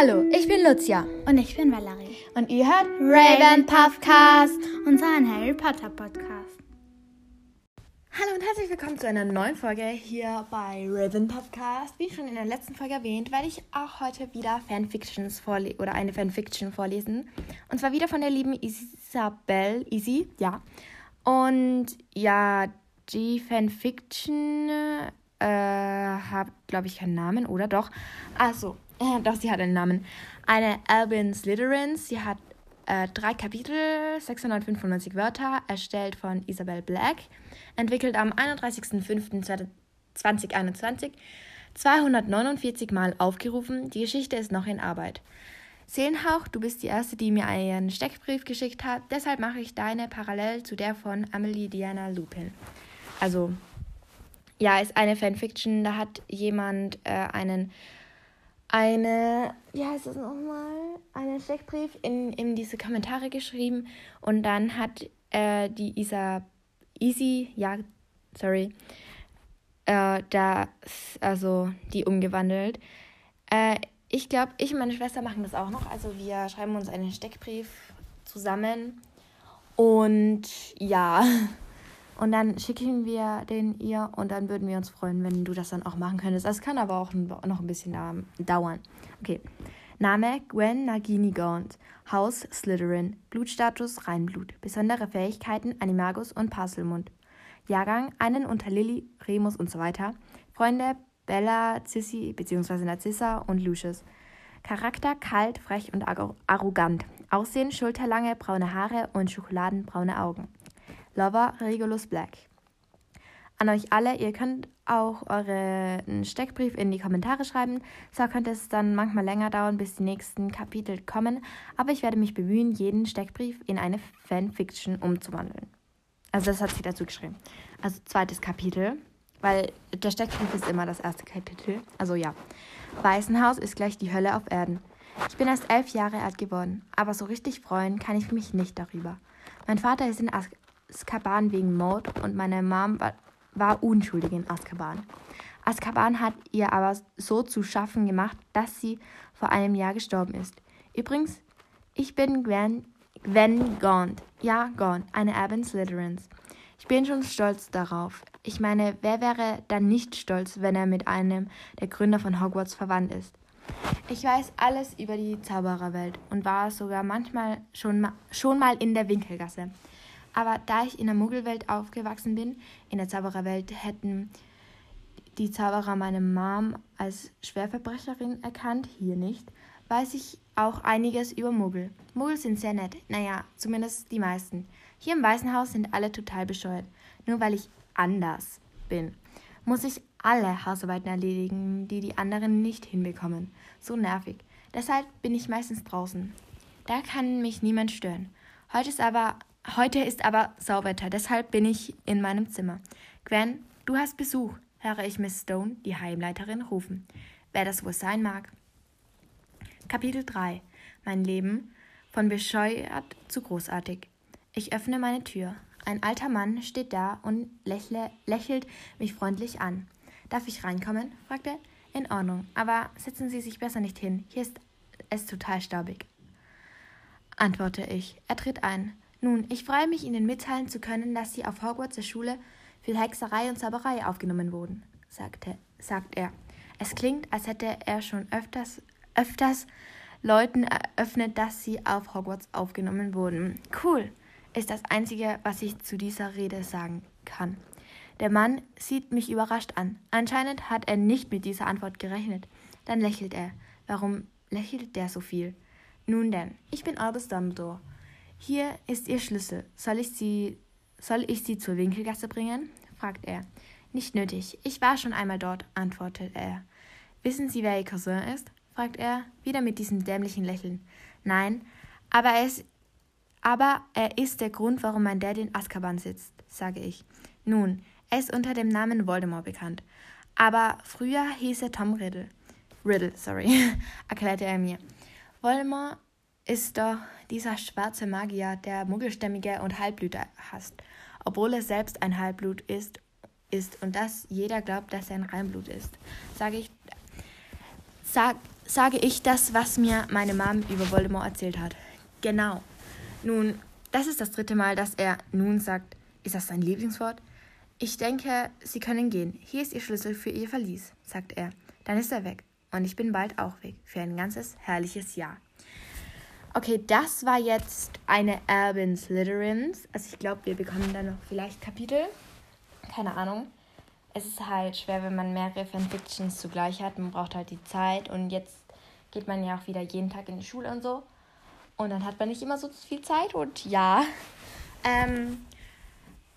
Hallo, ich bin Lucia. Und ich bin Valerie. Und ihr hört Raven Puffcast, unseren Harry Potter Podcast. Hallo und herzlich willkommen zu einer neuen Folge hier bei Raven Puffcast. Wie schon in der letzten Folge erwähnt, werde ich auch heute wieder Fanfictions vorlesen oder eine Fanfiction vorlesen. Und zwar wieder von der lieben Isabel, Easy, ja. Und ja, die Fanfiction äh, hat, glaube ich, keinen Namen, oder doch? Also, äh, doch, sie hat einen Namen. Eine Albin Slytherin. Sie hat äh, drei Kapitel, 695 Wörter, erstellt von Isabel Black. Entwickelt am 31.05.2021. 249 Mal aufgerufen. Die Geschichte ist noch in Arbeit. Seelenhauch, du bist die Erste, die mir einen Steckbrief geschickt hat. Deshalb mache ich deine parallel zu der von Amelie Diana Lupin. Also, ja, ist eine Fanfiction. Da hat jemand äh, einen eine, wie heißt das nochmal, einen Steckbrief in, in diese Kommentare geschrieben und dann hat äh, die Isa, Easy, ja, sorry, äh, das, also die umgewandelt. Äh, ich glaube, ich und meine Schwester machen das auch noch. Also wir schreiben uns einen Steckbrief zusammen und ja. Und dann schicken wir den ihr und dann würden wir uns freuen, wenn du das dann auch machen könntest. Das kann aber auch noch ein bisschen dauern. Okay. Name Gwen Nagini Gaunt. Haus Slytherin. Blutstatus Reinblut. Besondere Fähigkeiten Animagus und Parselmund. Jahrgang einen unter Lilly, Remus und so weiter. Freunde Bella, Sissy bzw. Narcissa und Lucius. Charakter kalt, frech und arrogant. Aussehen schulterlange braune Haare und schokoladenbraune Augen. Lover Regulus Black. An euch alle, ihr könnt auch euren Steckbrief in die Kommentare schreiben. Zwar könnte es dann manchmal länger dauern, bis die nächsten Kapitel kommen, aber ich werde mich bemühen, jeden Steckbrief in eine Fanfiction umzuwandeln. Also das hat sie dazu geschrieben. Also zweites Kapitel, weil der Steckbrief ist immer das erste Kapitel. Also ja. Weißenhaus ist gleich die Hölle auf Erden. Ich bin erst elf Jahre alt geworden, aber so richtig freuen kann ich mich nicht darüber. Mein Vater ist in Azkaban wegen Mord und meine Mom war, war unschuldig in Azkaban. Azkaban hat ihr aber so zu schaffen gemacht, dass sie vor einem Jahr gestorben ist. Übrigens, ich bin Gwen, Gwen Gaunt. Ja, Gaunt, eine Erbin Slytherins. Ich bin schon stolz darauf. Ich meine, wer wäre dann nicht stolz, wenn er mit einem der Gründer von Hogwarts verwandt ist? Ich weiß alles über die Zaubererwelt und war sogar manchmal schon, schon mal in der Winkelgasse. Aber da ich in der Muggelwelt aufgewachsen bin, in der Zaubererwelt hätten die Zauberer meine Mom als Schwerverbrecherin erkannt, hier nicht, weiß ich auch einiges über Muggel. Muggel sind sehr nett, naja, zumindest die meisten. Hier im Weißen Haus sind alle total bescheuert. Nur weil ich anders bin, muss ich alle Hausarbeiten erledigen, die die anderen nicht hinbekommen. So nervig. Deshalb bin ich meistens draußen. Da kann mich niemand stören. Heute ist aber Heute ist aber Sauwetter, deshalb bin ich in meinem Zimmer. Gwen, du hast Besuch, höre ich Miss Stone, die Heimleiterin, rufen. Wer das wohl sein mag? Kapitel 3 Mein Leben von bescheuert zu großartig. Ich öffne meine Tür. Ein alter Mann steht da und lächle, lächelt mich freundlich an. Darf ich reinkommen? fragt er. In Ordnung, aber setzen Sie sich besser nicht hin. Hier ist es total staubig. Antworte ich. Er tritt ein. Nun, ich freue mich, Ihnen mitteilen zu können, dass Sie auf Hogwarts der Schule für Hexerei und Zauberei aufgenommen wurden, sagte, sagt er. Es klingt, als hätte er schon öfters, öfters Leuten eröffnet, dass sie auf Hogwarts aufgenommen wurden. Cool, ist das Einzige, was ich zu dieser Rede sagen kann. Der Mann sieht mich überrascht an. Anscheinend hat er nicht mit dieser Antwort gerechnet. Dann lächelt er. Warum lächelt der so viel? Nun denn, ich bin Albus Dumbledore. Hier ist Ihr Schlüssel. Soll ich Sie, soll ich Sie zur Winkelgasse bringen? fragt er. Nicht nötig. Ich war schon einmal dort, antwortet er. Wissen Sie, wer Ihr Cousin ist? fragt er, wieder mit diesem dämlichen Lächeln. Nein, aber er ist, aber er ist der Grund, warum mein Dad in Azkaban sitzt, sage ich. Nun, er ist unter dem Namen Voldemort bekannt. Aber früher hieß er Tom Riddle. Riddle, sorry, erklärte er mir. Voldemort ist doch dieser schwarze Magier, der Muggelstämmige und Halbblüter hasst, obwohl er selbst ein Halbblut ist, ist und dass jeder glaubt, dass er ein Reinblut ist. Sage ich, sag, sage ich das, was mir meine Mom über Voldemort erzählt hat. Genau. Nun, das ist das dritte Mal, dass er nun sagt. Ist das sein Lieblingswort? Ich denke, Sie können gehen. Hier ist Ihr Schlüssel für Ihr Verlies, sagt er. Dann ist er weg. Und ich bin bald auch weg. Für ein ganzes herrliches Jahr. Okay, das war jetzt eine Erbin Slytherins. Also ich glaube, wir bekommen dann noch vielleicht Kapitel. Keine Ahnung. Es ist halt schwer, wenn man mehrere Fanfictions zugleich hat. Man braucht halt die Zeit. Und jetzt geht man ja auch wieder jeden Tag in die Schule und so. Und dann hat man nicht immer so viel Zeit. Und ja, ähm,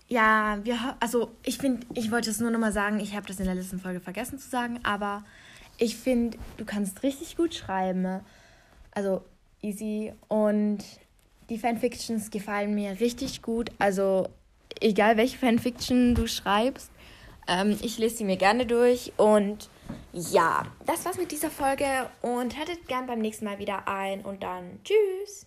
ja, wir, also ich finde, ich wollte es nur nochmal sagen, ich habe das in der letzten Folge vergessen zu sagen, aber ich finde, du kannst richtig gut schreiben. Also easy. Und die Fanfictions gefallen mir richtig gut. Also egal welche Fanfiction du schreibst, ähm, ich lese sie mir gerne durch. Und ja, das war's mit dieser Folge. Und haltet gern beim nächsten Mal wieder ein. Und dann tschüss.